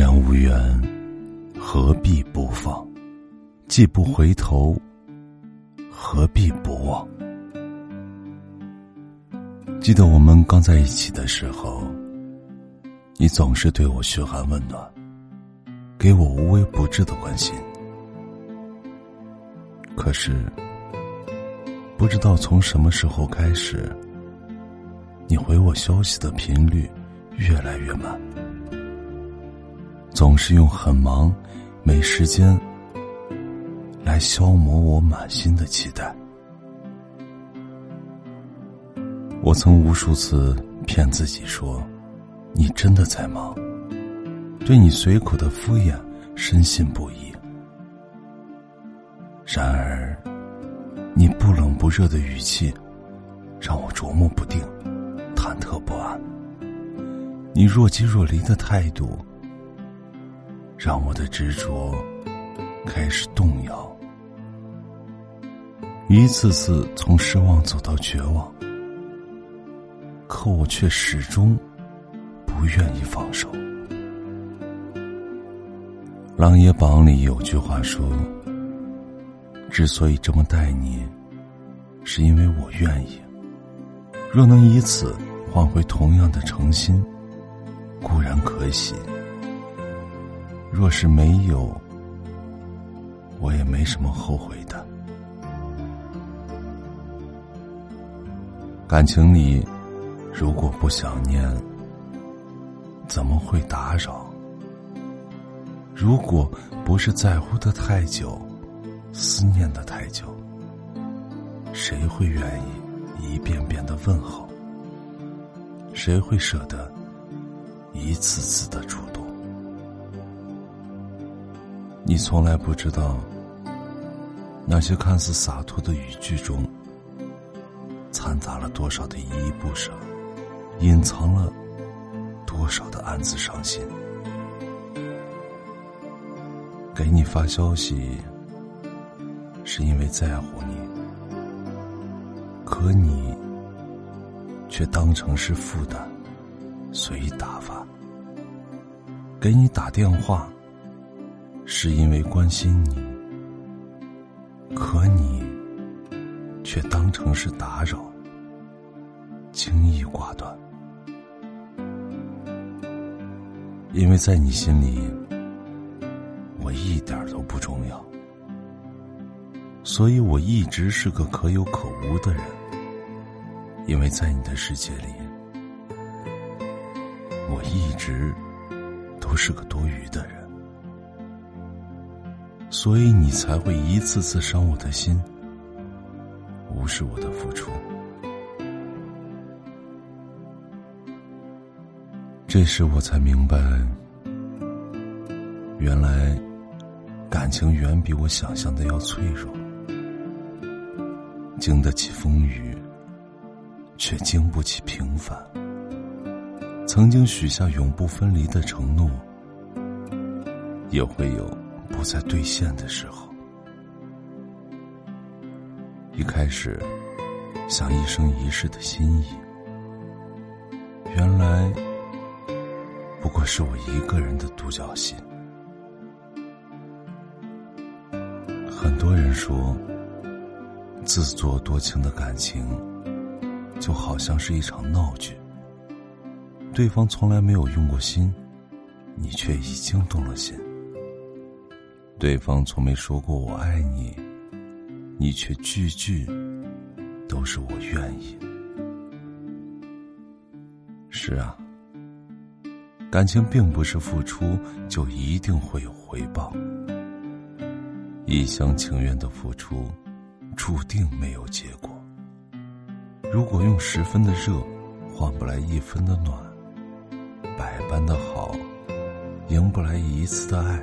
然无缘，何必不放？既不回头，何必不忘？记得我们刚在一起的时候，你总是对我嘘寒问暖，给我无微不至的关心。可是，不知道从什么时候开始，你回我消息的频率越来越慢。总是用很忙、没时间来消磨我满心的期待。我曾无数次骗自己说，你真的在忙，对你随口的敷衍深信不疑。然而，你不冷不热的语气让我琢磨不定、忐忑不安。你若即若离的态度。让我的执着开始动摇，一次次从失望走到绝望，可我却始终不愿意放手。《琅琊榜》里有句话说：“之所以这么待你，是因为我愿意。若能以此换回同样的诚心，固然可喜。”若是没有，我也没什么后悔的。感情里，如果不想念，怎么会打扰？如果不是在乎的太久，思念的太久，谁会愿意一遍遍的问候？谁会舍得一次次的触动？你从来不知道，那些看似洒脱的语句中，掺杂了多少的依依不舍，隐藏了多少的暗自伤心。给你发消息，是因为在乎你，可你却当成是负担，随意打发。给你打电话。是因为关心你，可你却当成是打扰，轻易挂断。因为在你心里，我一点都不重要，所以我一直是个可有可无的人。因为在你的世界里，我一直都是个多余的人。所以你才会一次次伤我的心，无视我的付出。这时我才明白，原来感情远比我想象的要脆弱，经得起风雨，却经不起平凡。曾经许下永不分离的承诺，也会有。不再兑现的时候，一开始想一生一世的心意，原来不过是我一个人的独角戏。很多人说，自作多情的感情就好像是一场闹剧，对方从来没有用过心，你却已经动了心。对方从没说过我爱你，你却句句都是我愿意。是啊，感情并不是付出就一定会有回报，一厢情愿的付出，注定没有结果。如果用十分的热换不来一分的暖，百般的好赢不来一次的爱。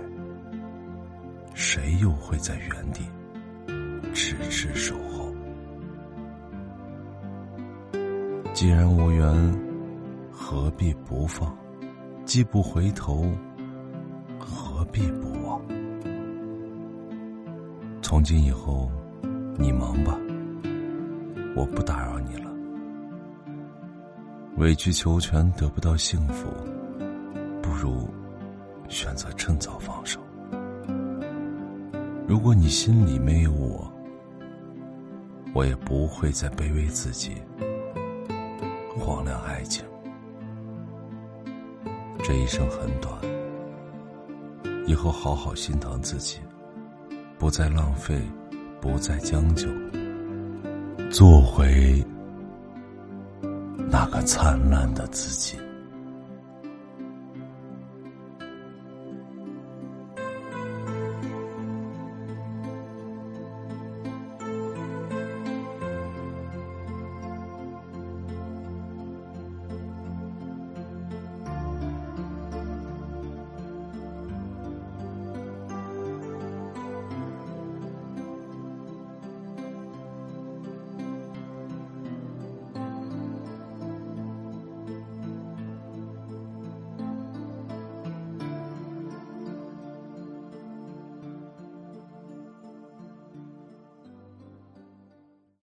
谁又会在原地痴痴守候？既然无缘，何必不放？既不回头，何必不忘？从今以后，你忙吧，我不打扰你了。委曲求全得不到幸福，不如选择趁早放手。如果你心里没有我，我也不会再卑微自己，荒凉爱情。这一生很短，以后好好心疼自己，不再浪费，不再将就，做回那个灿烂的自己。